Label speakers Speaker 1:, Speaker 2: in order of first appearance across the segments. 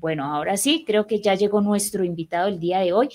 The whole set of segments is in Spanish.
Speaker 1: Bueno, ahora sí, creo que ya llegó nuestro invitado el día de hoy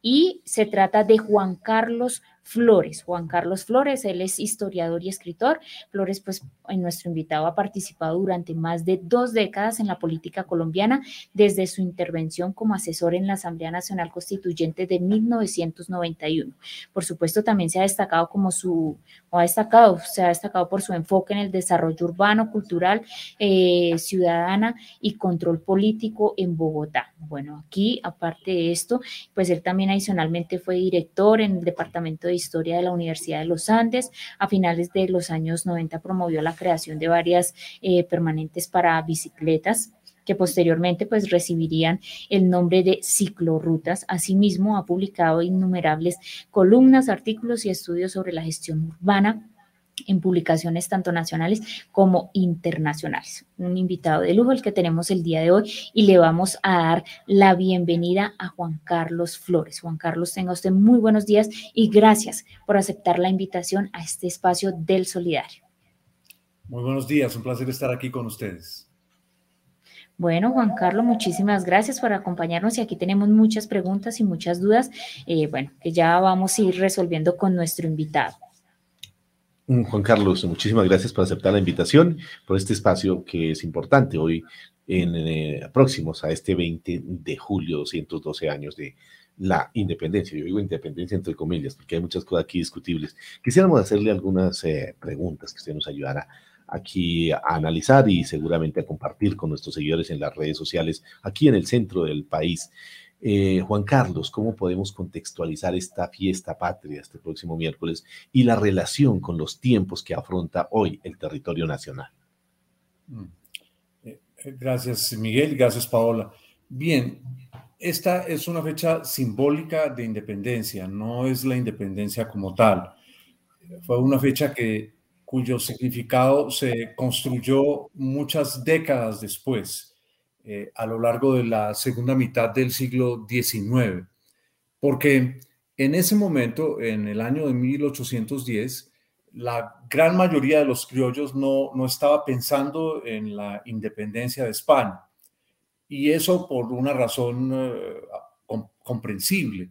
Speaker 1: y se trata de Juan Carlos Flores. Juan Carlos Flores, él es historiador y escritor. Flores, pues, en nuestro invitado ha participado durante más de dos décadas en la política colombiana, desde su intervención como asesor en la Asamblea Nacional Constituyente de 1991. Por supuesto, también se ha destacado como su, o ha destacado, se ha destacado por su enfoque en el desarrollo urbano, cultural, eh, ciudadana y control político en Bogotá. Bueno, aquí, aparte de esto, pues él también adicionalmente fue director en el Departamento de Historia de la Universidad de los Andes. A finales de los años 90 promovió la creación de varias eh, permanentes para bicicletas que posteriormente pues recibirían el nombre de ciclorrutas. Asimismo, ha publicado innumerables columnas, artículos y estudios sobre la gestión urbana en publicaciones tanto nacionales como internacionales. Un invitado de lujo el que tenemos el día de hoy y le vamos a dar la bienvenida a Juan Carlos Flores. Juan Carlos, tenga usted muy buenos días y gracias por aceptar la invitación a este espacio del Solidario.
Speaker 2: Muy buenos días, un placer estar aquí con ustedes.
Speaker 1: Bueno, Juan Carlos, muchísimas gracias por acompañarnos y aquí tenemos muchas preguntas y muchas dudas, eh, bueno, que ya vamos a ir resolviendo con nuestro invitado.
Speaker 3: Mm, Juan Carlos, muchísimas gracias por aceptar la invitación, por este espacio que es importante hoy, en, eh, próximos a este 20 de julio, 212 años de la independencia. Yo digo independencia entre comillas, porque hay muchas cosas aquí discutibles. Quisiéramos hacerle algunas eh, preguntas que usted nos ayudara aquí a analizar y seguramente a compartir con nuestros seguidores en las redes sociales, aquí en el centro del país. Eh, Juan Carlos, ¿cómo podemos contextualizar esta fiesta patria este próximo miércoles y la relación con los tiempos que afronta hoy el territorio nacional?
Speaker 2: Mm. Eh, eh, gracias, Miguel. Gracias, Paola. Bien, esta es una fecha simbólica de independencia, no es la independencia como tal. Fue una fecha que, cuyo significado se construyó muchas décadas después eh, a lo largo de la segunda mitad del siglo XIX, porque en ese momento, en el año de 1810, la gran mayoría de los criollos no, no estaba pensando en la independencia de España. Y eso por una razón eh, comprensible,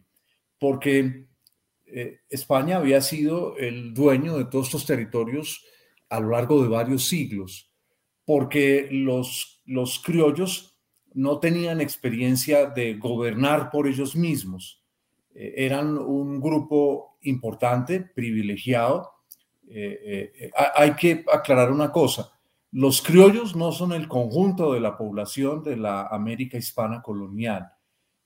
Speaker 2: porque eh, España había sido el dueño de todos estos territorios a lo largo de varios siglos, porque los los criollos no tenían experiencia de gobernar por ellos mismos. Eh, eran un grupo importante, privilegiado. Eh, eh, hay que aclarar una cosa. Los criollos no son el conjunto de la población de la América hispana colonial.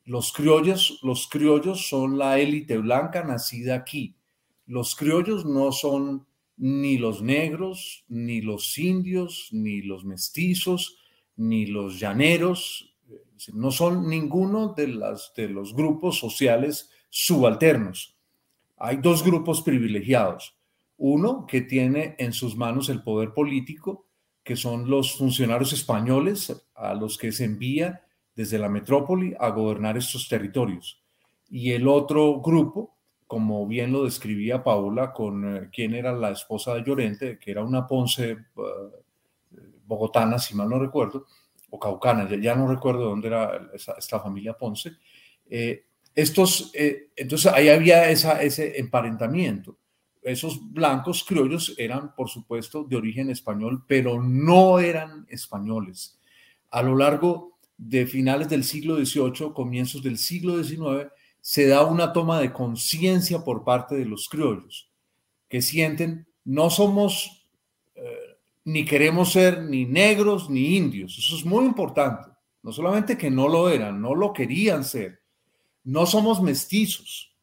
Speaker 2: Los criollos, los criollos son la élite blanca nacida aquí. Los criollos no son ni los negros, ni los indios, ni los mestizos, ni los llaneros, no son ninguno de, las, de los grupos sociales subalternos. Hay dos grupos privilegiados. Uno que tiene en sus manos el poder político, que son los funcionarios españoles a los que se envía desde la metrópoli a gobernar estos territorios. Y el otro grupo, como bien lo describía Paula, con eh, quien era la esposa de Llorente, que era una Ponce eh, bogotana, si mal no recuerdo, o caucana, ya, no recuerdo dónde era esta, familia Ponce. Eh, estos, eh, entonces ahí había esa, ese emparentamiento. Esos blancos criollos eran, por supuesto, de origen español, pero no eran españoles. A lo largo de finales del siglo XVIII, comienzos del siglo XIX, se da una toma de conciencia por parte de los criollos, que sienten, no somos ni queremos ser ni negros ni indios. Eso es muy importante. No solamente que no lo eran, no lo querían ser. No somos mestizos,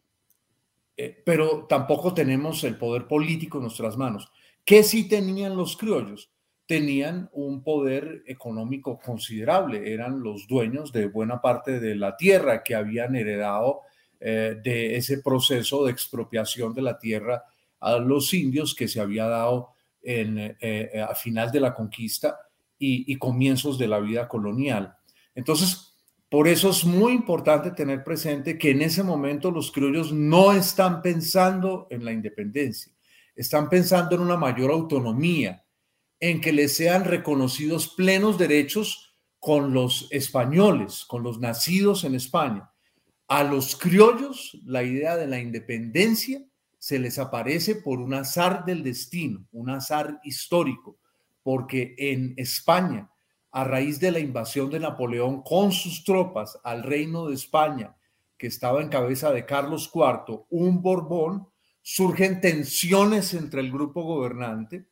Speaker 2: eh, pero tampoco tenemos el poder político en nuestras manos. ¿Qué sí tenían los criollos? Tenían un poder económico considerable, eran los dueños de buena parte de la tierra que habían heredado eh, de ese proceso de expropiación de la tierra a los indios que se había dado en, eh, eh, a final de la conquista y, comienzos de la vida colonial. Entonces, por eso es muy importante tener presente que en ese momento los criollos no están pensando en la independencia, están pensando en una mayor autonomía, en que les sean reconocidos plenos derechos con los españoles, con los nacidos en España. A los criollos la idea de la independencia se les aparece por un azar del destino, un azar histórico, porque en España, a raíz de la invasión de Napoleón con sus tropas al reino de España, que estaba en cabeza de Carlos IV, un Borbón, surgen tensiones entre el grupo gobernante.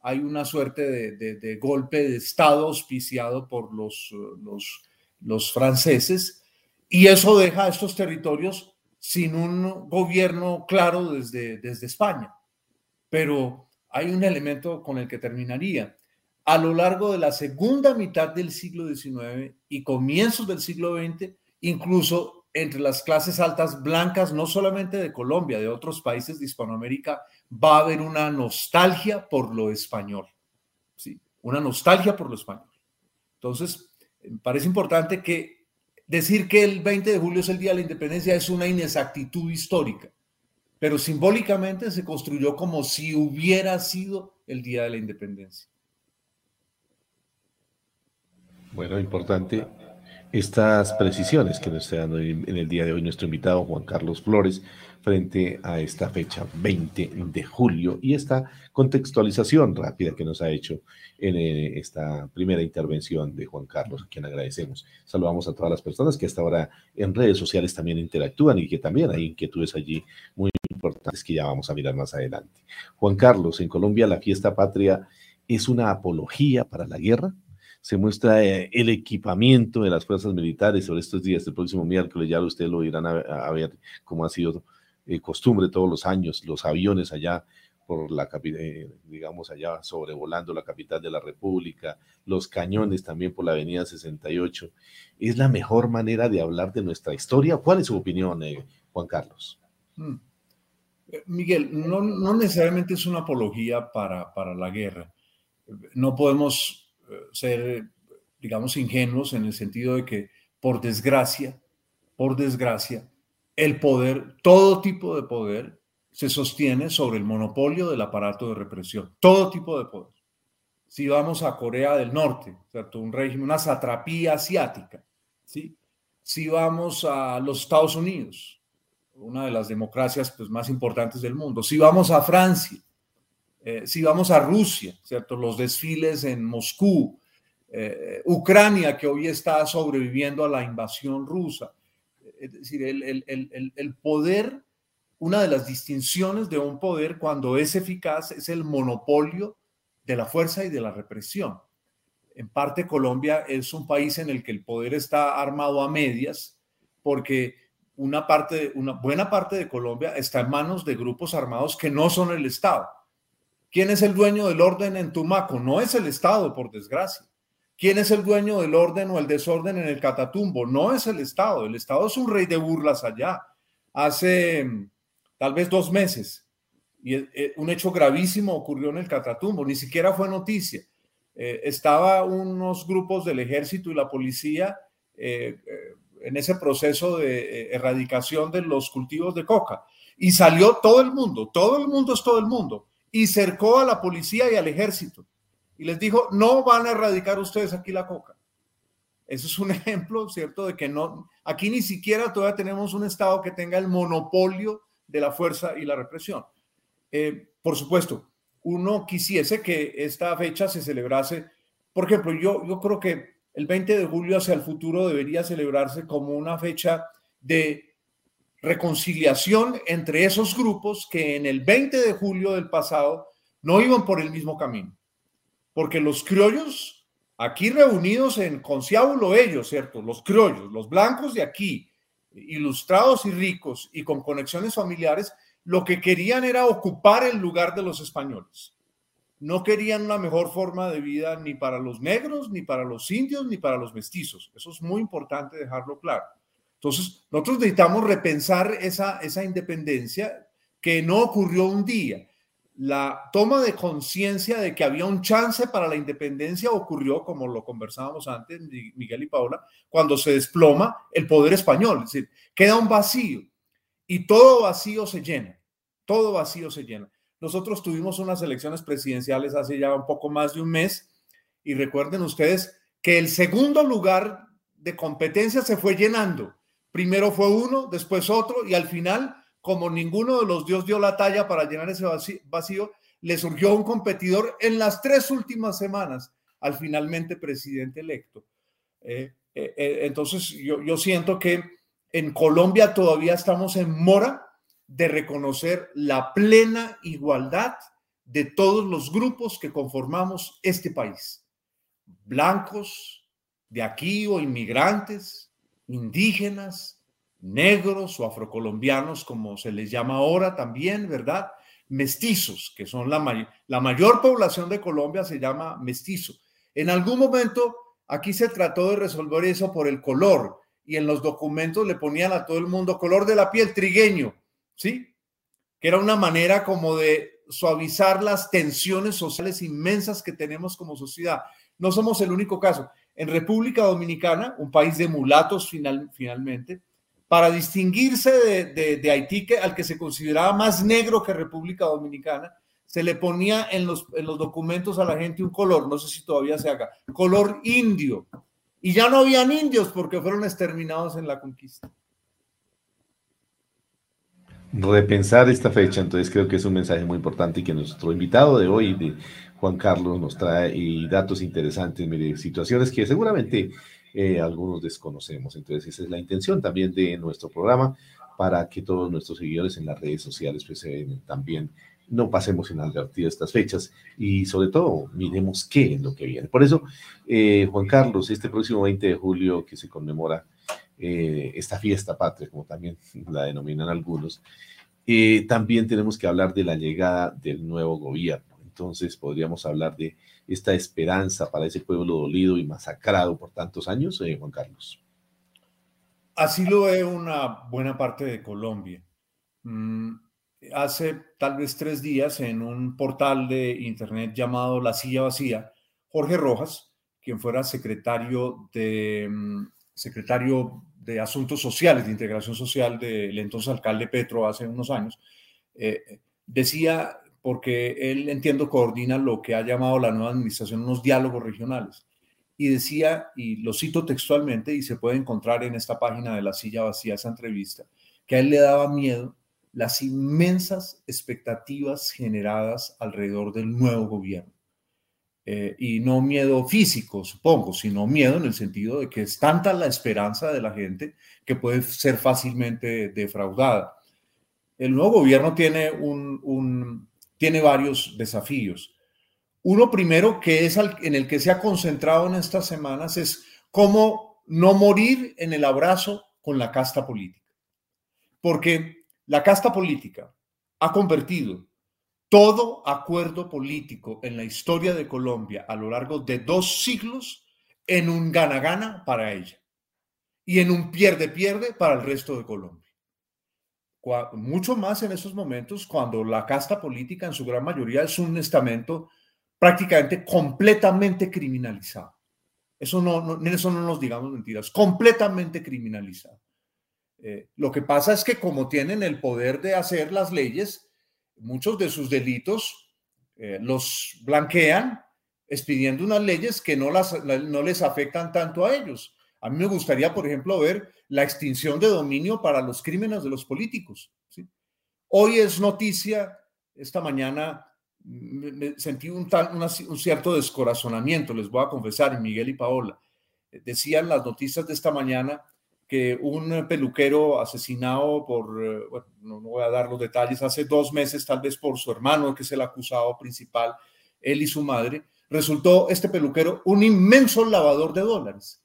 Speaker 2: Hay una suerte de, golpe de Estado auspiciado por los, los, los franceses y eso deja a estos territorios sin un gobierno claro desde, desde España. Pero hay un elemento con el que terminaría. A lo largo de la segunda mitad del siglo XIX y comienzos del siglo XX, incluso entre las clases altas blancas, no solamente de Colombia, de otros países de Hispanoamérica, va a haber una nostalgia por lo español. ¿sí? Una nostalgia por lo español. Entonces, me parece importante que decir que el 20 de julio es el Día de la Independencia es una inexactitud histórica, pero simbólicamente se construyó como si hubiera sido el Día de la Independencia.
Speaker 3: Bueno, importante estas precisiones que nos está dando en el día de hoy nuestro invitado Juan Carlos Flores frente a esta fecha 20 de julio y esta contextualización rápida que nos ha hecho en eh, esta primera intervención de Juan Carlos, a quien agradecemos. Saludamos a todas las personas que hasta ahora en redes sociales también interactúan y que también hay inquietudes allí muy importantes que ya vamos a mirar más adelante. Juan Carlos, en Colombia la fiesta patria es una apología para la guerra se muestra eh, el equipamiento de las fuerzas militares sobre estos días. El próximo miércoles ya ustedes lo irán a, ver cómo ha sido eh, costumbre todos los años, los aviones allá por la eh, digamos allá sobrevolando la capital de la República, los cañones también por la avenida 68. ¿Es la mejor manera de hablar de nuestra historia? ¿Cuál es su opinión, Juan Carlos? Hmm.
Speaker 2: Miguel, no, no, necesariamente es una apología para, para la guerra. No podemos ser, digamos, ingenuos en el sentido de que, por desgracia, por desgracia, el poder, todo tipo de poder, se sostiene sobre el monopolio del aparato de represión, todo tipo de poder. Si vamos a Corea del Norte, ¿cierto? un régimen, una satrapía asiática, ¿sí? si vamos a los Estados Unidos, una de las democracias pues, más importantes del mundo, si vamos a Francia, eh, si vamos a Rusia, ¿cierto? Los desfiles en Moscú, eh, Ucrania, que hoy está sobreviviendo a la invasión rusa. Es decir, el, poder, una de las distinciones de un poder cuando es eficaz es el monopolio de la fuerza y de la represión. En parte Colombia es un país en el que el poder está armado a medias porque una parte, una buena parte de Colombia está en manos de grupos armados que no son el Estado ¿Quién es el dueño del orden en Tumaco? No es el Estado, por desgracia. ¿Quién es el dueño del orden o el desorden en el Catatumbo? No es el Estado. El Estado es un rey de burlas allá. Hace mm, tal vez dos meses, y eh, eh, un hecho gravísimo ocurrió en el Catatumbo, ni siquiera fue noticia. Eh, estaba unos grupos del ejército y la policía en ese proceso de erradicación de los cultivos de coca. Y salió todo el mundo, todo el mundo es todo el mundo y cercó a la policía y al ejército y les dijo, no van a erradicar ustedes aquí la coca. Eso es un ejemplo, ¿cierto? De que no, aquí ni siquiera todavía tenemos un Estado que tenga el monopolio de la fuerza y la represión. Eh, por supuesto, uno quisiese que esta fecha se celebrase, por ejemplo, yo, yo creo que el 20 de julio hacia el futuro debería celebrarse como una fecha de reconciliación entre esos grupos que en el 20 de julio del pasado no iban por el mismo camino. Porque los criollos, aquí reunidos en Conciábulo ellos, ¿cierto? Los criollos, los blancos de aquí, ilustrados y ricos y con conexiones familiares, lo que querían era ocupar el lugar de los españoles. No querían una mejor forma de vida ni para los negros, ni para los indios, ni para los mestizos. Eso es muy importante dejarlo claro. Entonces, nosotros necesitamos repensar esa, esa independencia que no ocurrió un día. La toma de conciencia de que había un chance para la independencia ocurrió, como lo conversábamos antes, Miguel y Paula, cuando se desploma el poder español. Es decir, queda un vacío y todo vacío se llena, todo vacío se llena. Nosotros tuvimos unas elecciones presidenciales hace ya un poco más de un mes y recuerden ustedes que el segundo lugar de competencia se fue llenando. Primero fue uno, después otro, y al final, como ninguno de los dios dio la talla para llenar ese vacío, le surgió un competidor en las tres últimas semanas al finalmente presidente electo. Eh, eh, eh, entonces, yo, yo siento que en Colombia todavía estamos en mora de reconocer la plena igualdad de todos los grupos que conformamos este país. Blancos, de aquí o inmigrantes, indígenas, negros o afrocolombianos, como se les llama ahora también, ¿verdad? Mestizos, que son la, la mayor población de Colombia, se llama mestizo. En algún momento aquí se trató de resolver eso por el color y en los documentos le ponían a todo el mundo color de la piel trigueño, ¿sí? Que era una manera como de suavizar las tensiones sociales inmensas que tenemos como sociedad. No somos el único caso. En República Dominicana, un país de mulatos final, finalmente, para distinguirse de, de, Haití, que, al que se consideraba más negro que República Dominicana, se le ponía en los, en los documentos a la gente un color, no sé si todavía se haga, color indio. Y ya no habían indios porque fueron exterminados en la conquista.
Speaker 3: Repensar esta fecha, entonces creo que es un mensaje muy importante y que nuestro invitado de hoy, de Juan Carlos, nos trae datos interesantes, mire, situaciones que seguramente eh, algunos desconocemos. Entonces, esa es la intención también de nuestro programa para que todos nuestros seguidores en las redes sociales pues, también no pasemos inadvertido estas fechas y sobre todo miremos qué es lo que viene. Por eso, eh, Juan Carlos, este próximo 20 de julio que se conmemora eh, esta fiesta patria, como también la denominan algunos, también tenemos que hablar de la llegada del nuevo gobierno entonces podríamos hablar de esta esperanza para ese pueblo dolido y masacrado por tantos años, eh, Juan Carlos.
Speaker 2: Así lo ve una buena parte de Colombia. Mm, hace tal vez tres días en un portal de internet llamado La Silla Vacía, Jorge Rojas, quien fuera secretario de, mm, secretario de Asuntos Sociales, de Integración Social del entonces alcalde Petro hace unos años, eh, decía porque él, entiendo, coordina lo que ha llamado la nueva administración unos diálogos regionales. Y decía, y lo cito textualmente, y se puede encontrar en esta página de La Silla Vacía, esa entrevista, que a él le daba miedo las inmensas expectativas generadas alrededor del nuevo gobierno. Eh, y no miedo físico, supongo, sino miedo en el sentido de que es tanta la esperanza de la gente que puede ser fácilmente defraudada. El nuevo gobierno tiene un, tiene varios desafíos. Uno primero, que es en el que se ha concentrado en estas semanas, es cómo no morir en el abrazo con la casta política. Porque la casta política ha convertido todo acuerdo político en la historia de Colombia a lo largo de dos siglos en un gana-gana para ella y en un pierde-pierde para el resto de Colombia mucho más en esos momentos cuando la casta política en su gran mayoría es un estamento prácticamente completamente criminalizado. Eso no, eso no nos digamos mentiras, completamente criminalizado. Eh, lo que pasa es que como tienen el poder de hacer las leyes, muchos de sus delitos eh, los blanquean expidiendo unas leyes que no, las, no les afectan tanto a ellos. A mí me gustaría, por ejemplo, ver la extinción de dominio para los crímenes de los políticos. Hoy es noticia, esta mañana sentí un, un cierto descorazonamiento, les voy a confesar, Miguel y Paola. Decían las noticias de esta mañana que un peluquero asesinado por, eh, no voy a dar los detalles, hace dos meses tal vez por su hermano, que es el acusado principal, él y su madre, resultó este peluquero un inmenso lavador de dólares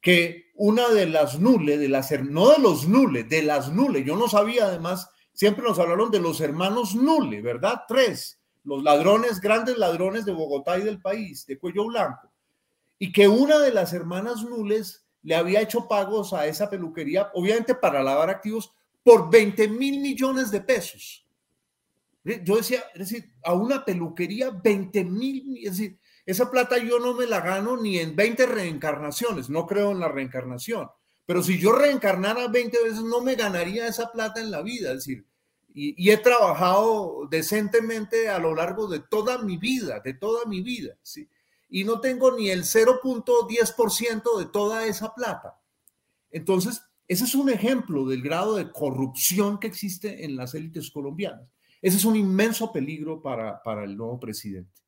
Speaker 2: que una de las nules, de las, no de los nules, de las nules, yo no sabía además, siempre nos hablaron de los hermanos Nule, ¿verdad? Tres, los ladrones, grandes ladrones de Bogotá y del país, de cuello blanco, y que una de las hermanas Nules le había hecho pagos a esa peluquería, obviamente para lavar activos, por 20 mil millones de pesos. Yo decía, es decir, a una peluquería 20 mil, es decir, esa plata yo no me la gano ni en 20 reencarnaciones, no creo en la reencarnación. Pero si yo reencarnara 20 veces, no me ganaría esa plata en la vida. Es decir, y, he trabajado decentemente a lo largo de toda mi vida, de toda mi vida. ¿sí? y no tengo ni el 0.10% de toda esa plata. Entonces, ese es un ejemplo del grado de corrupción que existe en las élites colombianas. Ese es un inmenso peligro para, para el nuevo presidente.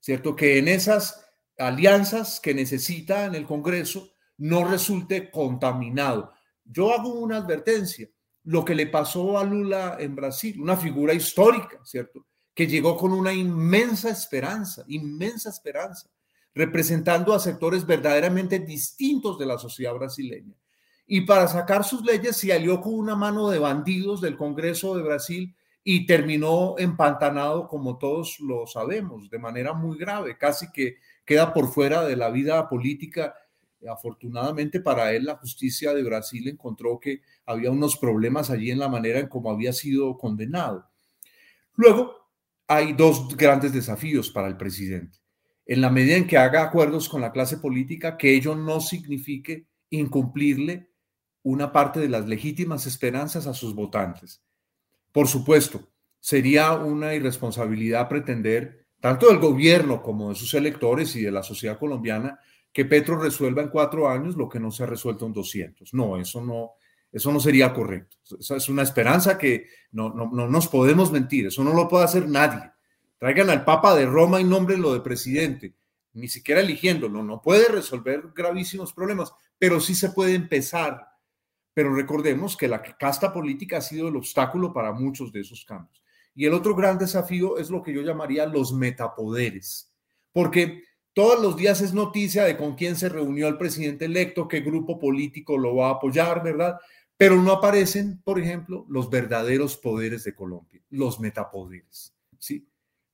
Speaker 2: ¿Cierto? Que en esas alianzas que necesita en el Congreso no resulte contaminado. Yo hago una advertencia. Lo que le pasó a Lula en Brasil, una figura histórica, ¿cierto? Que llegó con una inmensa esperanza, inmensa esperanza, representando a sectores verdaderamente distintos de la sociedad brasileña. Y para sacar sus leyes se alió con una mano de bandidos del Congreso de Brasil y terminó empantanado, como todos lo sabemos, de manera muy grave, casi que queda por fuera de la vida política. Afortunadamente para él, la justicia de Brasil encontró que había unos problemas allí en la manera en cómo había sido condenado. Luego, hay dos grandes desafíos para el presidente. En la medida en que haga acuerdos con la clase política, que ello no signifique incumplirle una parte de las legítimas esperanzas a sus votantes. Por supuesto, sería una irresponsabilidad pretender, tanto del gobierno como de sus electores y de la sociedad colombiana, que Petro resuelva en cuatro años lo que no se ha resuelto en 200. No, eso no, eso no sería correcto. Esa es una esperanza que no, no, no nos podemos mentir. Eso no lo puede hacer nadie. Traigan al Papa de Roma y nómbrenlo de presidente, ni siquiera eligiéndolo. No puede resolver gravísimos problemas, pero sí se puede empezar pero recordemos que la casta política ha sido el obstáculo para muchos de esos cambios. Y el otro gran desafío es lo que yo llamaría los metapoderes, porque todos los días es noticia de con quién se reunió el presidente electo, qué grupo político lo va a apoyar, ¿verdad? Pero no aparecen, por ejemplo, los verdaderos poderes de Colombia, los metapoderes, ¿sí?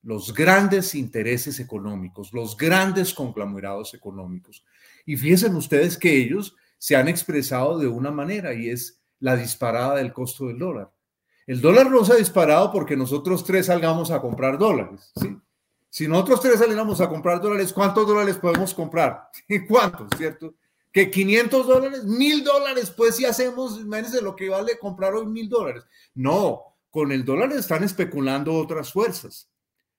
Speaker 2: Los grandes intereses económicos, los grandes conglomerados económicos. Y fíjense ustedes que ellos se han expresado de una manera y es la disparada del costo del dólar. El dólar no se ha disparado porque nosotros tres salgamos a comprar dólares. Si nosotros tres saliéramos a comprar dólares, ¿cuántos dólares podemos comprar? ¿Cuántos, cierto? Que 500 dólares, mil dólares, pues si hacemos, imagínense lo que vale comprar hoy mil dólares. No, con el dólar están especulando otras fuerzas,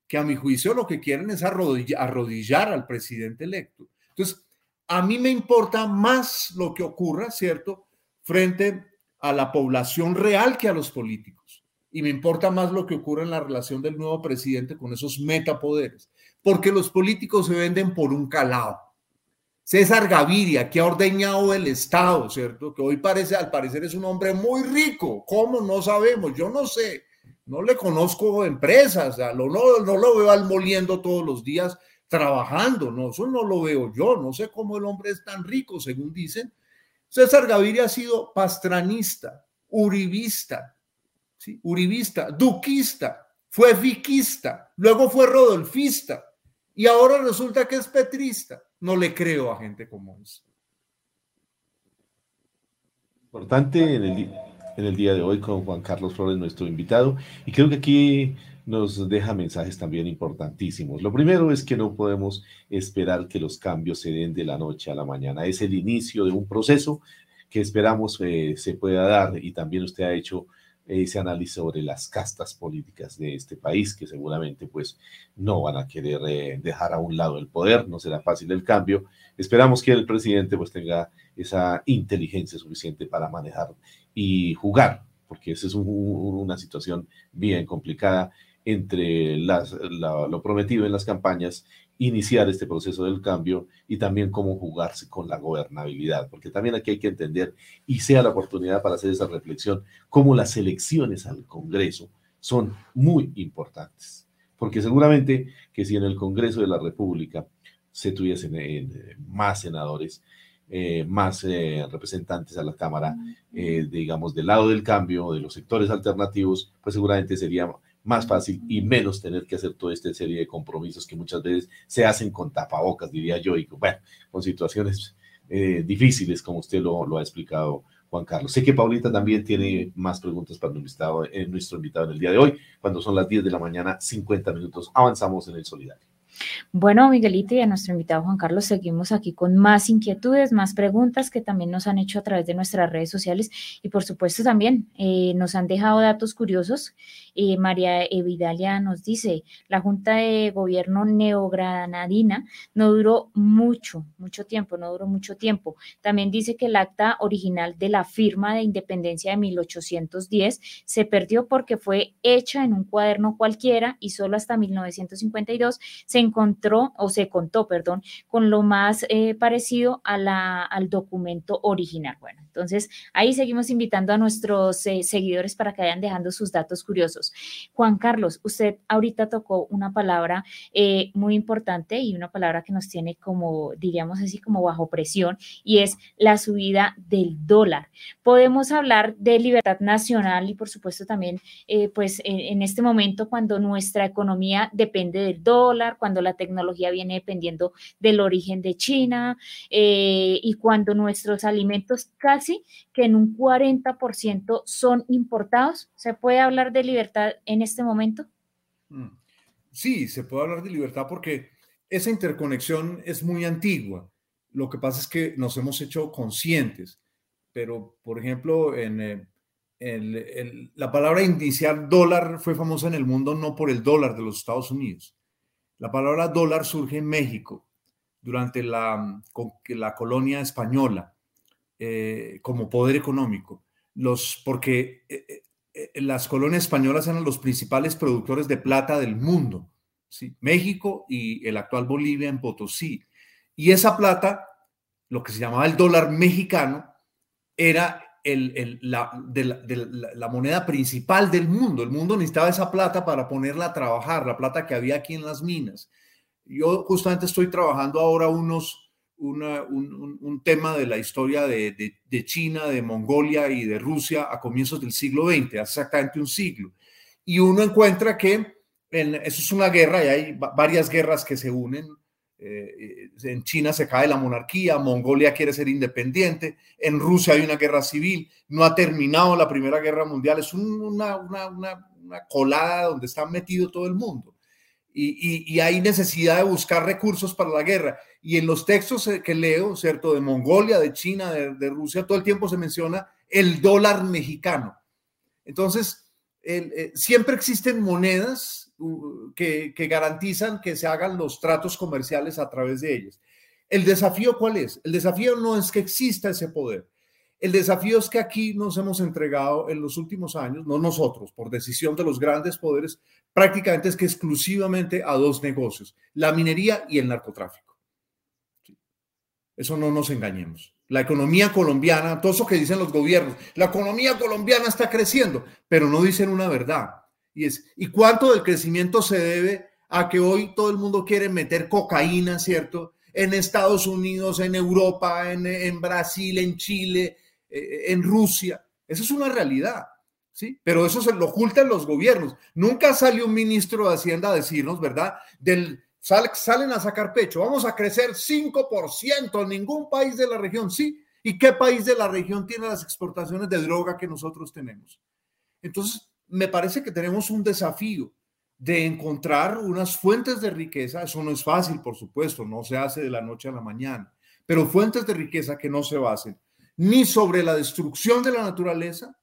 Speaker 2: que a mi juicio lo que quieren es arrodillar al presidente electo. Entonces, a mí me importa más lo que ocurra, ¿cierto?, frente a la población real que a los políticos. Y me importa más lo que ocurra en la relación del nuevo presidente con esos metapoderes, porque los políticos se venden por un calado. César Gaviria, que ha ordeñado el Estado, ¿cierto? Que hoy parece, al parecer es un hombre muy rico. ¿Cómo? No sabemos, yo no sé. No le conozco empresas, no, no, no lo veo al moliendo todos los días trabajando, no, eso no lo veo yo, no sé cómo el hombre es tan rico, según dicen. César Gaviria ha sido pastranista, uribista, ¿sí? uribista, duquista, fue viquista, luego fue rodolfista y ahora resulta que es petrista. No le creo a gente como esa.
Speaker 3: Importante en el, en el día de hoy con Juan Carlos Flores, nuestro invitado, y creo que aquí nos deja mensajes también importantísimos. Lo primero es que no podemos esperar que los cambios se den de la noche a la mañana. Es el inicio de un proceso que esperamos eh, se pueda dar y también usted ha hecho ese análisis sobre las castas políticas de este país que seguramente pues no van a querer eh, dejar a un lado el poder, no será fácil el cambio. Esperamos que el presidente pues tenga esa inteligencia suficiente para manejar y jugar, porque esa es una situación bien complicada entre las, lo prometido en las campañas, iniciar este proceso del cambio y también cómo jugarse con la gobernabilidad, porque también aquí hay que entender y sea la oportunidad para hacer esa reflexión, cómo las elecciones al Congreso son muy importantes, porque seguramente que si en el Congreso de la República se tuviesen eh, más senadores, eh, más eh, representantes a la Cámara, digamos, del lado del cambio, de los sectores alternativos, pues seguramente sería más fácil y menos tener que hacer toda esta serie de compromisos que muchas veces se hacen con tapabocas, diría yo, y bueno, con situaciones eh, difíciles, como usted lo, ha explicado, Juan Carlos. Sé que Paulita también tiene más preguntas para nuestro invitado, en el día de hoy, cuando son las 10 de la mañana, 50 minutos. Avanzamos en el solidario.
Speaker 1: Bueno, Miguelito y a nuestro invitado Juan Carlos, seguimos aquí con más inquietudes, más preguntas que también nos han hecho a través de nuestras redes sociales y por supuesto también eh, nos han dejado datos curiosos. Eh, María Evidalia nos dice, la Junta de Gobierno neogranadina no duró mucho, mucho tiempo, no duró mucho tiempo. También dice que el acta original de la firma de independencia de 1810 se perdió porque fue hecha en un cuaderno cualquiera y solo hasta 1952 se encontró o se contó, perdón, con lo más eh, parecido a la, al documento original. Bueno, entonces ahí seguimos invitando a nuestros eh, seguidores para que vayan dejando sus datos curiosos. Juan Carlos, usted ahorita tocó una palabra eh, muy importante y una palabra que nos tiene como, diríamos así, como bajo presión y es la subida del dólar. Podemos hablar de libertad nacional y por supuesto también, pues en este momento cuando nuestra economía depende del dólar, cuando la tecnología viene dependiendo del origen de China eh, y cuando nuestros alimentos casi que en un 40% son importados. ¿Se puede hablar de libertad en este momento?
Speaker 2: Mm. Sí, se puede hablar de libertad porque esa interconexión es muy antigua. Lo que pasa es que nos hemos hecho conscientes, pero por ejemplo, en... Eh, la palabra inicial dólar fue famosa en el mundo no por el dólar de los Estados Unidos, la palabra dólar surge en México durante la, la colonia española eh, como poder económico, los, porque eh, eh, las colonias españolas eran los principales productores de plata del mundo, ¿sí? México y el actual Bolivia en Potosí. Y esa plata, lo que se llamaba el dólar mexicano, era la, moneda principal del mundo. El mundo necesitaba esa plata para ponerla a trabajar, la plata que había aquí en las minas. Yo justamente estoy trabajando ahora unos, un, tema de la historia de, China, de Mongolia y de Rusia a comienzos del siglo XX, hace exactamente un siglo. Y uno encuentra que eso es una guerra y hay varias guerras que se unen eh, en China se cae la monarquía, Mongolia quiere ser independiente, en Rusia hay una guerra civil, no ha terminado la Primera Guerra Mundial, es una, colada donde está metido todo el mundo. Y, hay necesidad de buscar recursos para la guerra. Y en los textos eh, que leo, ¿cierto? De Mongolia, de China, de, Rusia, todo el tiempo se menciona el dólar mexicano. Entonces, eh, siempre existen monedas que, garantizan que se hagan los tratos comerciales a través de ellas. ¿El desafío cuál es? El desafío no es que exista ese poder. El desafío es que aquí nos hemos entregado en los últimos años, no nosotros, por decisión de los grandes poderes, prácticamente es que exclusivamente a dos negocios, la minería y el narcotráfico. Eso no nos engañemos. La economía colombiana, todo eso que dicen los gobiernos, la economía colombiana está creciendo, pero no dicen una verdad. Y es, ¿y cuánto del crecimiento se debe a que hoy todo el mundo quiere meter cocaína, ¿cierto? En Estados Unidos, en Europa, en, Brasil, en Chile, eh, en Rusia. Eso es una realidad, ¿sí? Pero eso se lo ocultan los gobiernos. Nunca salió un ministro de Hacienda a decirnos, ¿verdad? Del, salen a sacar pecho, vamos a crecer 5% en ningún país de la región, ¿sí? ¿Y qué país de la región tiene las exportaciones de droga que nosotros tenemos? Entonces, me parece que tenemos un desafío de encontrar unas fuentes de riqueza. Eso no es fácil, por supuesto, no se hace de la noche a la mañana, pero fuentes de riqueza que no se basen ni sobre la destrucción de la naturaleza,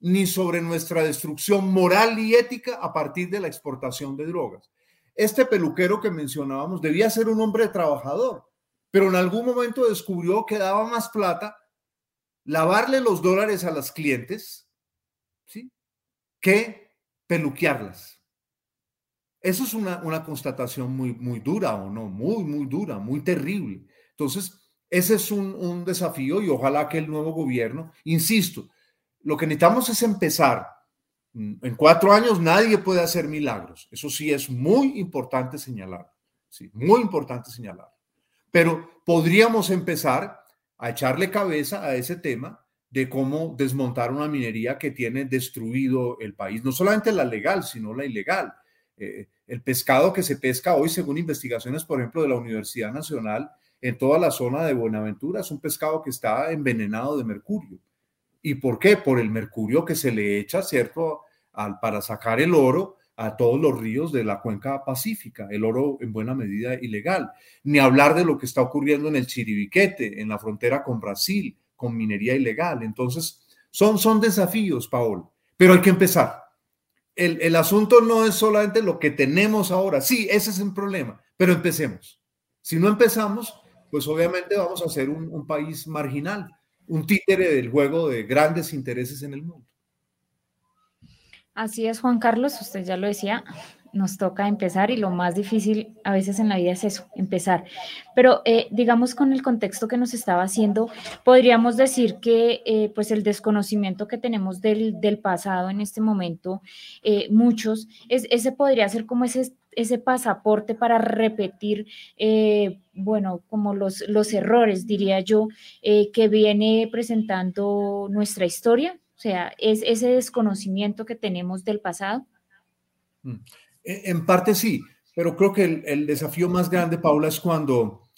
Speaker 2: ni sobre nuestra destrucción moral y ética a partir de la exportación de drogas. Este peluquero que mencionábamos debía ser un hombre trabajador, pero en algún momento descubrió que daba más plata lavarle los dólares a las clientes, ¿sí? Que peluquearlas. Eso es una, constatación muy, muy dura, ¿o no? Muy, muy dura, muy terrible. Entonces, ese es un, un desafío y ojalá que el nuevo gobierno, insisto, lo que necesitamos es empezar. En cuatro años nadie puede hacer milagros. Eso sí es muy importante señalar. Sí, muy importante señalar. Pero podríamos empezar a echarle cabeza a ese tema de cómo desmontar una minería que tiene destruido el país, no solamente la legal, sino la ilegal. Eh, el pescado que se pesca hoy, según investigaciones, por ejemplo, de la Universidad Nacional, en toda la zona de Buenaventura, es un pescado que está envenenado de mercurio. ¿Y por qué? Por el mercurio que se le echa, ¿cierto? Al, para sacar el oro a todos los ríos de la cuenca pacífica, el oro en buena medida ilegal, ni hablar de lo que está ocurriendo en el Chiribiquete, en la frontera con Brasil, con minería ilegal. Entonces, son, son desafíos, Paolo, pero hay que empezar. El, el asunto no es solamente lo que tenemos ahora, sí, ese es un problema, pero empecemos. Si no empezamos, pues obviamente vamos a ser un, un país marginal, un títere del juego de grandes intereses en el mundo.
Speaker 1: Así es, Juan Carlos, usted ya lo decía, nos toca empezar y lo más difícil a veces en la vida es eso, empezar. Pero eh, digamos con el contexto que nos estaba haciendo, podríamos decir que eh, pues el desconocimiento que tenemos del, pasado en este momento, eh, muchos, es, ese podría ser como ese, ese pasaporte para repetir, bueno, como los, los errores, diría yo, que viene presentando nuestra historia o sea, es ese desconocimiento que tenemos del pasado.
Speaker 2: E, en parte sí, pero creo que el, desafío más grande, Paula, es cuando,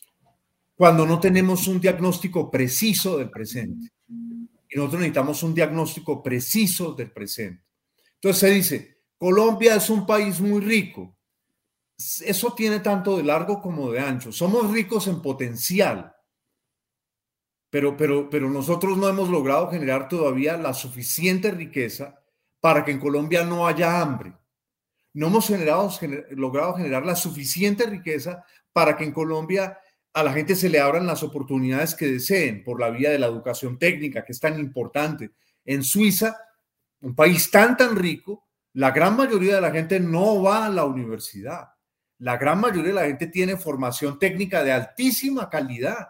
Speaker 2: cuando no tenemos un diagnóstico preciso del presente. Y nosotros necesitamos un diagnóstico preciso del presente. Entonces se dice, Colombia es un país muy rico. Eso tiene tanto de largo como de ancho. Somos ricos en potencial, pero, pero, pero nosotros no hemos logrado generar todavía la suficiente riqueza para que en Colombia no haya hambre. No hemos logrado generar la suficiente riqueza para que en Colombia a la gente se le abran las oportunidades que deseen por la vía de la educación técnica, que es tan importante. En Suiza, un país tan, tan rico, la gran mayoría de la gente no va a la universidad. La gran mayoría de la gente tiene formación técnica de altísima calidad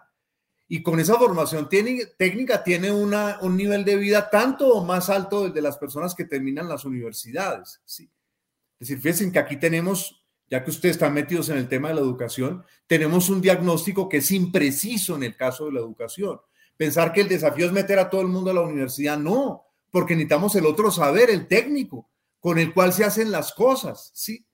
Speaker 2: y con esa formación técnica tiene una, un nivel de vida tanto o más alto del de las personas que terminan las universidades. ¿sí? Es decir, fíjense que aquí tenemos, ya que ustedes están metidos en el tema de la educación, tenemos un diagnóstico que es impreciso en el caso de la educación. Pensar que el desafío es meter a todo el mundo a la universidad, no, porque necesitamos el otro saber, el técnico, con el cual se hacen las cosas, ¿sí?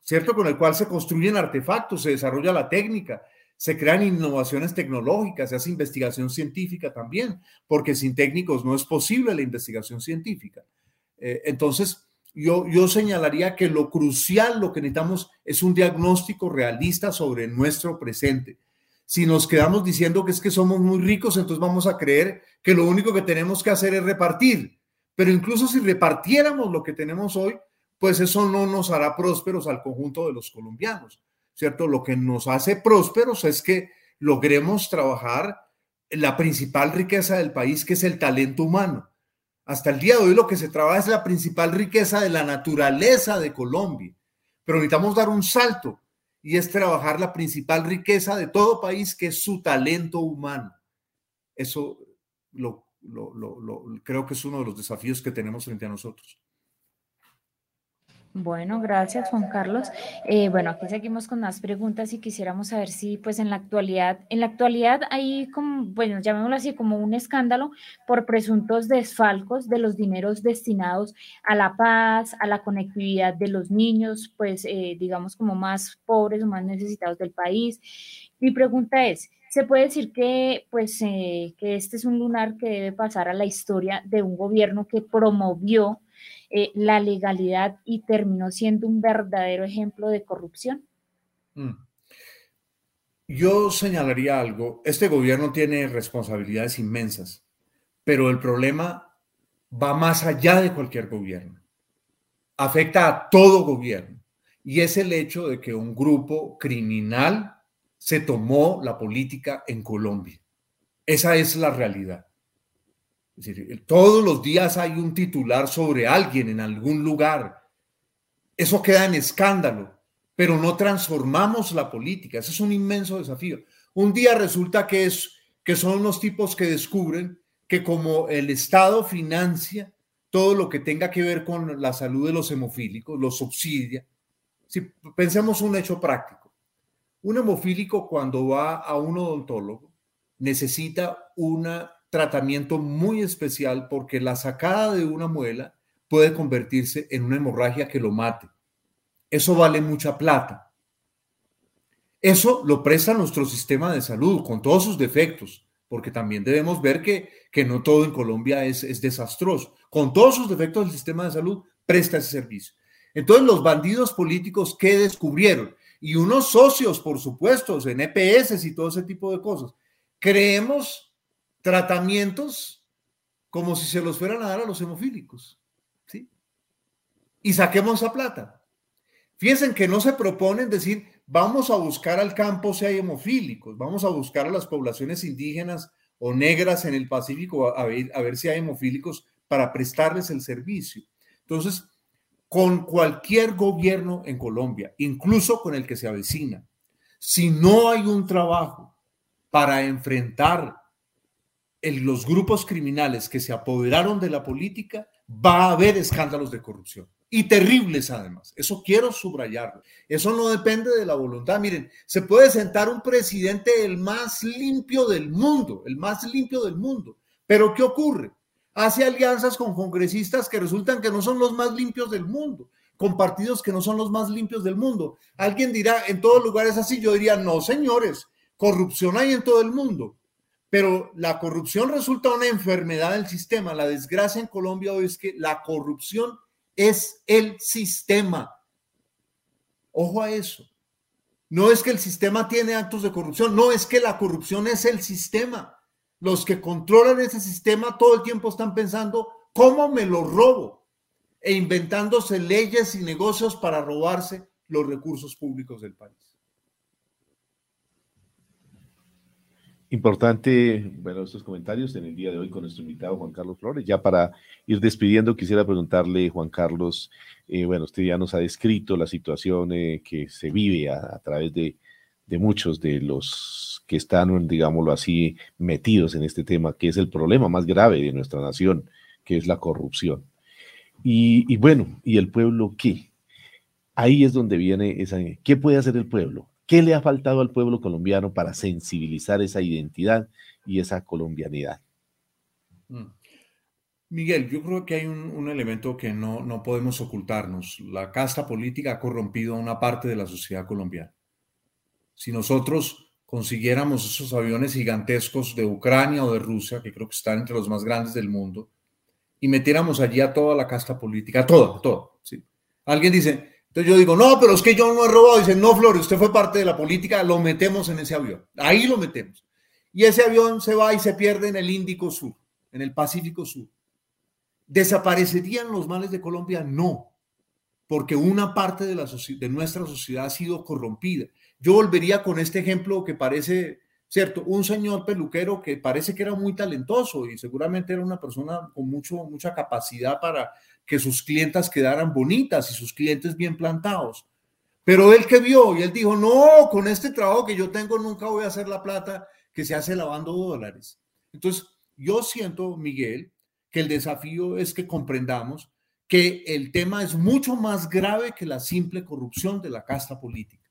Speaker 2: ¿Cierto? Con el cual se construyen artefactos, se desarrolla la técnica, se crean innovaciones tecnológicas, se hace investigación científica también, porque sin técnicos no es posible la investigación científica. Eh, entonces, yo, señalaría que lo crucial, lo que necesitamos es un diagnóstico realista sobre nuestro presente. Si nos quedamos diciendo que es que somos muy ricos, entonces vamos a creer que lo único que tenemos que hacer es repartir. Pero incluso si repartiéramos lo que tenemos hoy, pues eso no nos hará prósperos al conjunto de los colombianos. ¿cierto? Lo que nos hace prósperos es que logremos trabajar la principal riqueza del país, que es el talento humano. Hasta el día de hoy lo que se trabaja es la principal riqueza de la naturaleza de Colombia, pero necesitamos dar un salto y es trabajar la principal riqueza de todo país, que es su talento humano. Eso lo, creo que es uno de los desafíos que tenemos frente a nosotros.
Speaker 1: Bueno, gracias Juan Carlos. Eh, bueno, aquí seguimos con más preguntas y quisiéramos saber si pues en la actualidad, en la actualidad hay como, bueno, llamémoslo así, como un escándalo por presuntos desfalcos de los dineros destinados a la paz, a la conectividad de los niños, pues eh, digamos como más pobres o más necesitados del país. Mi pregunta es, ¿se puede decir que pues eh, que este es un lunar que debe pasar a la historia de un gobierno que promovió eh, la legalidad y terminó siendo un verdadero ejemplo de corrupción? Mm.
Speaker 2: Yo señalaría algo, este gobierno tiene responsabilidades inmensas, pero el problema va más allá de cualquier gobierno, afecta a todo gobierno, y es el hecho de que un grupo criminal se tomó la política en Colombia. Esa es la realidad. Decir, todos los días hay un titular sobre alguien en algún lugar. Eso queda en escándalo, pero no transformamos la política. Ese es un inmenso desafío. Un día resulta que, es, que son unos tipos que descubren que como el Estado financia todo lo que tenga que ver con la salud de los hemofílicos, los subsidia. Si pensemos un hecho práctico, un hemofílico cuando va a un odontólogo necesita una tratamiento muy especial porque la sacada de una muela puede convertirse en una hemorragia que lo mate. Eso vale mucha plata. Eso lo presta nuestro sistema de salud con todos sus defectos, porque también debemos ver que, que no todo en Colombia es, es desastroso. Con todos sus defectos el sistema de salud presta ese servicio. Entonces los bandidos políticos, ¿qué descubrieron? Y unos socios, por supuesto, en EPS y todo ese tipo de cosas. Creemos tratamientos como si se los fueran a dar a los hemofílicos. ¿sí? Y saquemos esa plata. Fíjense que no se proponen decir, vamos a buscar al campo si hay hemofílicos, vamos a buscar a las poblaciones indígenas o negras en el Pacífico a ver, a ver si hay hemofílicos para prestarles el servicio. Entonces, con cualquier gobierno en Colombia, incluso con el que se avecina, si no hay un trabajo para enfrentar los grupos criminales que se apoderaron de la política, va a haber escándalos de corrupción. Y terribles además. Eso quiero subrayarlo. Eso no depende de la voluntad. Miren, se puede sentar un presidente el más limpio del mundo, el más limpio del mundo. Pero ¿qué ocurre? Hace alianzas con congresistas que resultan que no son los más limpios del mundo, con partidos que no son los más limpios del mundo. Alguien dirá, en todos lugares así, yo diría, no, señores, corrupción hay en todo el mundo. Pero la corrupción resulta una enfermedad del sistema. La desgracia en Colombia hoy es que la corrupción es el sistema. Ojo a eso. No es que el sistema tiene actos de corrupción, no es que la corrupción es el sistema. Los que controlan ese sistema todo el tiempo están pensando, ¿cómo me lo robo? E inventándose leyes y negocios para robarse los recursos públicos del país.
Speaker 3: Importante, bueno, estos comentarios en el día de hoy con nuestro invitado Juan Carlos Flores. Ya para ir despidiendo, quisiera preguntarle, Juan Carlos, eh, bueno, usted ya nos ha descrito la situación eh, que se vive a, través de, muchos de los que están, digámoslo así, metidos en este tema, que es el problema más grave de nuestra nación, que es la corrupción. Y, y bueno, ¿y el pueblo qué? Ahí es donde viene esa... ¿Qué puede hacer el pueblo? ¿Qué le ha faltado al pueblo colombiano para sensibilizar esa identidad y esa colombianidad?
Speaker 2: Mm. Miguel, yo creo que hay un, elemento que no, no, podemos ocultarnos. La casta política ha corrompido a una parte de la sociedad colombiana. Si nosotros consiguiéramos esos aviones gigantescos de Ucrania o de Rusia, que creo que están entre los más grandes del mundo, y metiéramos allí a toda la casta política, toda, toda. ¿sí? Alguien dice, entonces yo digo, no, pero es que yo no he robado. Dicen, no, Flores, usted fue parte de la política, lo metemos en ese avión. Ahí lo metemos. Y ese avión se va y se pierde en el Índico Sur, en el Pacífico Sur. ¿Desaparecerían los males de Colombia? No, porque una parte de, la de nuestra sociedad ha sido corrompida. Yo volvería con este ejemplo que parece, cierto, un señor peluquero que parece que era muy talentoso y seguramente era una persona con mucho, mucha capacidad para que sus clientas quedaran bonitas y sus clientes bien plantados. Pero él que vio y él dijo, no, con este trabajo que yo tengo nunca voy a hacer la plata que se hace lavando dólares. Entonces, yo siento, Miguel, que el desafío es que comprendamos que el tema es mucho más grave que la simple corrupción de la casta política.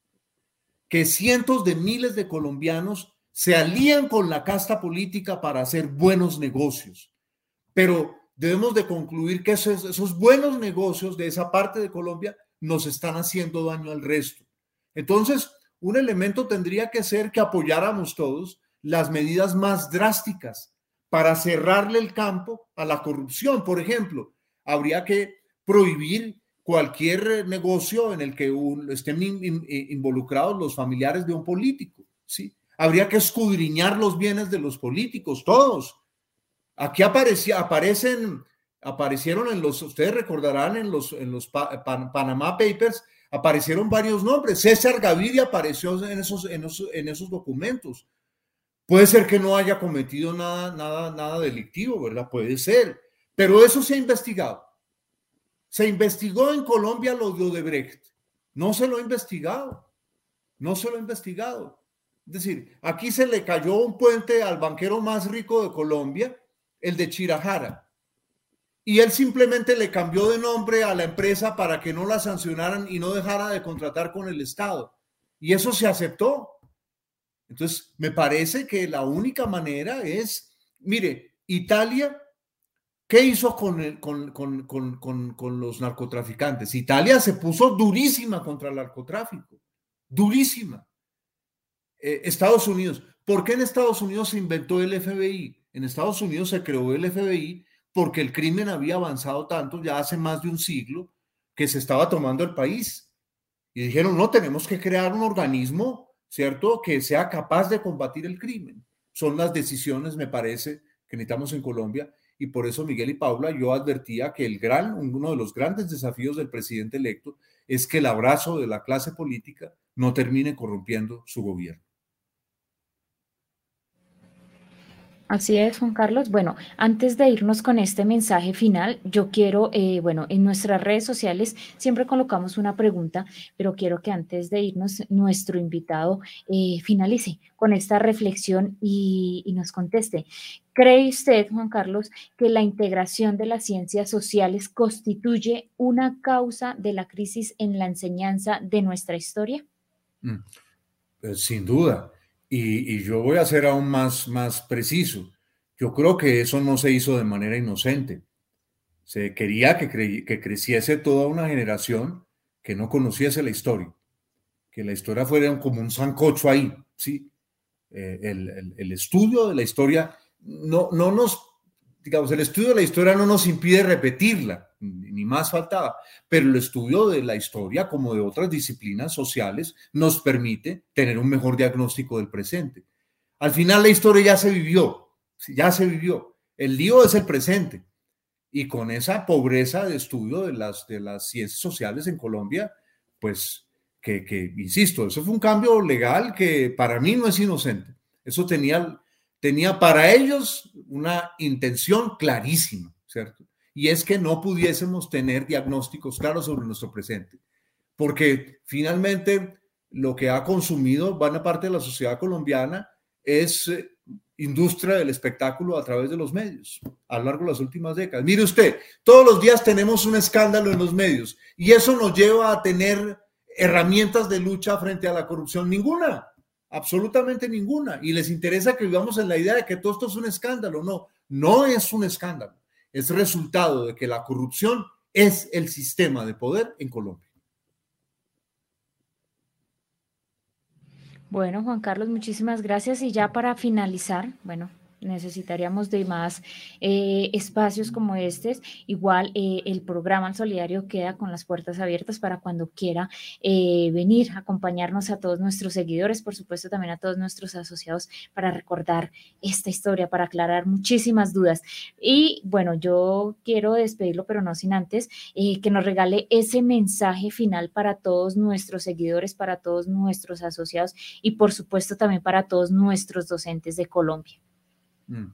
Speaker 2: Que cientos de miles de colombianos se alían con la casta política para hacer buenos negocios. Pero debemos de concluir que esos, esos buenos negocios de esa parte de Colombia nos están haciendo daño al resto. Entonces, un elemento tendría que ser que apoyáramos todos las medidas más drásticas para cerrarle el campo a la corrupción. Por ejemplo, habría que prohibir cualquier negocio en el que estén involucrados los familiares de un político. ¿sí? Habría que escudriñar los bienes de los políticos, todos, Aquí aparecía, aparecen, aparecieron en los, ustedes recordarán en los, en los Panama Papers, aparecieron varios nombres. César Gaviria apareció en esos, en esos, en esos documentos. Puede ser que no haya cometido nada, nada, nada delictivo, ¿verdad? Puede ser. Pero eso se ha investigado. Se investigó en Colombia lo de Odebrecht. No se lo ha investigado. No se lo ha investigado. Es decir, aquí se le cayó un puente al banquero más rico de Colombia el de Chirajara. Y él simplemente le cambió de nombre a la empresa para que no la sancionaran y no dejara de contratar con el Estado. Y eso se aceptó. Entonces, me parece que la única manera es, mire, Italia, ¿qué hizo con, con, los narcotraficantes? Italia se puso durísima contra el narcotráfico, durísima. Eh, Estados Unidos, ¿por qué en Estados Unidos se inventó el FBI? En Estados Unidos se creó el FBI porque el crimen había avanzado tanto ya hace más de un siglo que se estaba tomando el país. Y dijeron, no, tenemos que crear un organismo, ¿cierto?, que sea capaz de combatir el crimen. Son las decisiones, me parece, que necesitamos en Colombia. Y por eso, Miguel y Paula, yo advertía que el gran, uno de los grandes desafíos del presidente electo es que el abrazo de la clase política no termine corrompiendo su gobierno.
Speaker 1: Así es, Juan Carlos. Bueno, antes de irnos con este mensaje final, yo quiero, eh, bueno, en nuestras redes sociales siempre colocamos una pregunta, pero quiero que antes de irnos nuestro invitado eh, finalice con esta reflexión y, y nos conteste. ¿Cree usted, Juan Carlos, que la integración de las ciencias sociales constituye una causa de la crisis en la enseñanza de nuestra historia?
Speaker 2: Mm, pues, sin duda. Y, yo voy a ser aún más, más preciso. Yo creo que eso no se hizo de manera inocente. Se quería que, que creciese toda una generación que no conociese la historia, que la historia fuera como un sancocho ahí, ¿sí? Eh, el, el, estudio de la historia no, no nos, digamos, el estudio de la historia no nos impide repetirla, ni más faltaba, pero el estudio de la historia, como de otras disciplinas sociales, nos permite tener un mejor diagnóstico del presente. Al final la historia ya se vivió, ya se vivió. El lío es el presente. Y con esa pobreza de estudio de las, de las ciencias sociales en Colombia, pues que, insisto, eso fue un cambio legal que para mí no es inocente. Eso tenía, tenía para ellos una intención clarísima, ¿cierto? Y es que no pudiésemos tener diagnósticos claros sobre nuestro presente, porque finalmente lo que ha consumido buena parte de la sociedad colombiana es eh, industria del espectáculo a través de los medios a lo largo de las últimas décadas. Mire usted, todos los días tenemos un escándalo en los medios y eso nos lleva a tener herramientas de lucha frente a la corrupción. Ninguna, absolutamente ninguna. Y les interesa que vivamos en la idea de que todo esto es un escándalo. No, no es un escándalo es resultado de que la corrupción es el sistema de poder en Colombia.
Speaker 1: Bueno, Juan Carlos, muchísimas gracias. Y ya para finalizar, bueno, necesitaríamos de más eh, espacios como este. Igual eh, el programa Solidario queda con las puertas abiertas para cuando quiera eh, venir acompañarnos a todos nuestros seguidores, por supuesto también a todos nuestros asociados para recordar esta historia, para aclarar muchísimas dudas. Y bueno, yo quiero despedirlo, pero no sin antes que nos regale ese mensaje final para todos nuestros seguidores, para todos nuestros asociados y por supuesto también para todos nuestros docentes de Colombia.
Speaker 2: Mm.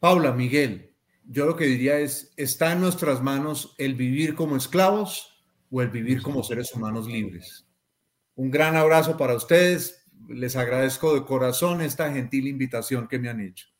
Speaker 2: Paula, Miguel, yo lo que diría es, ¿está en nuestras manos el vivir como esclavos o el vivir como seres humanos libres? Un gran abrazo para ustedes. Les agradezco de corazón esta gentil invitación que me han hecho.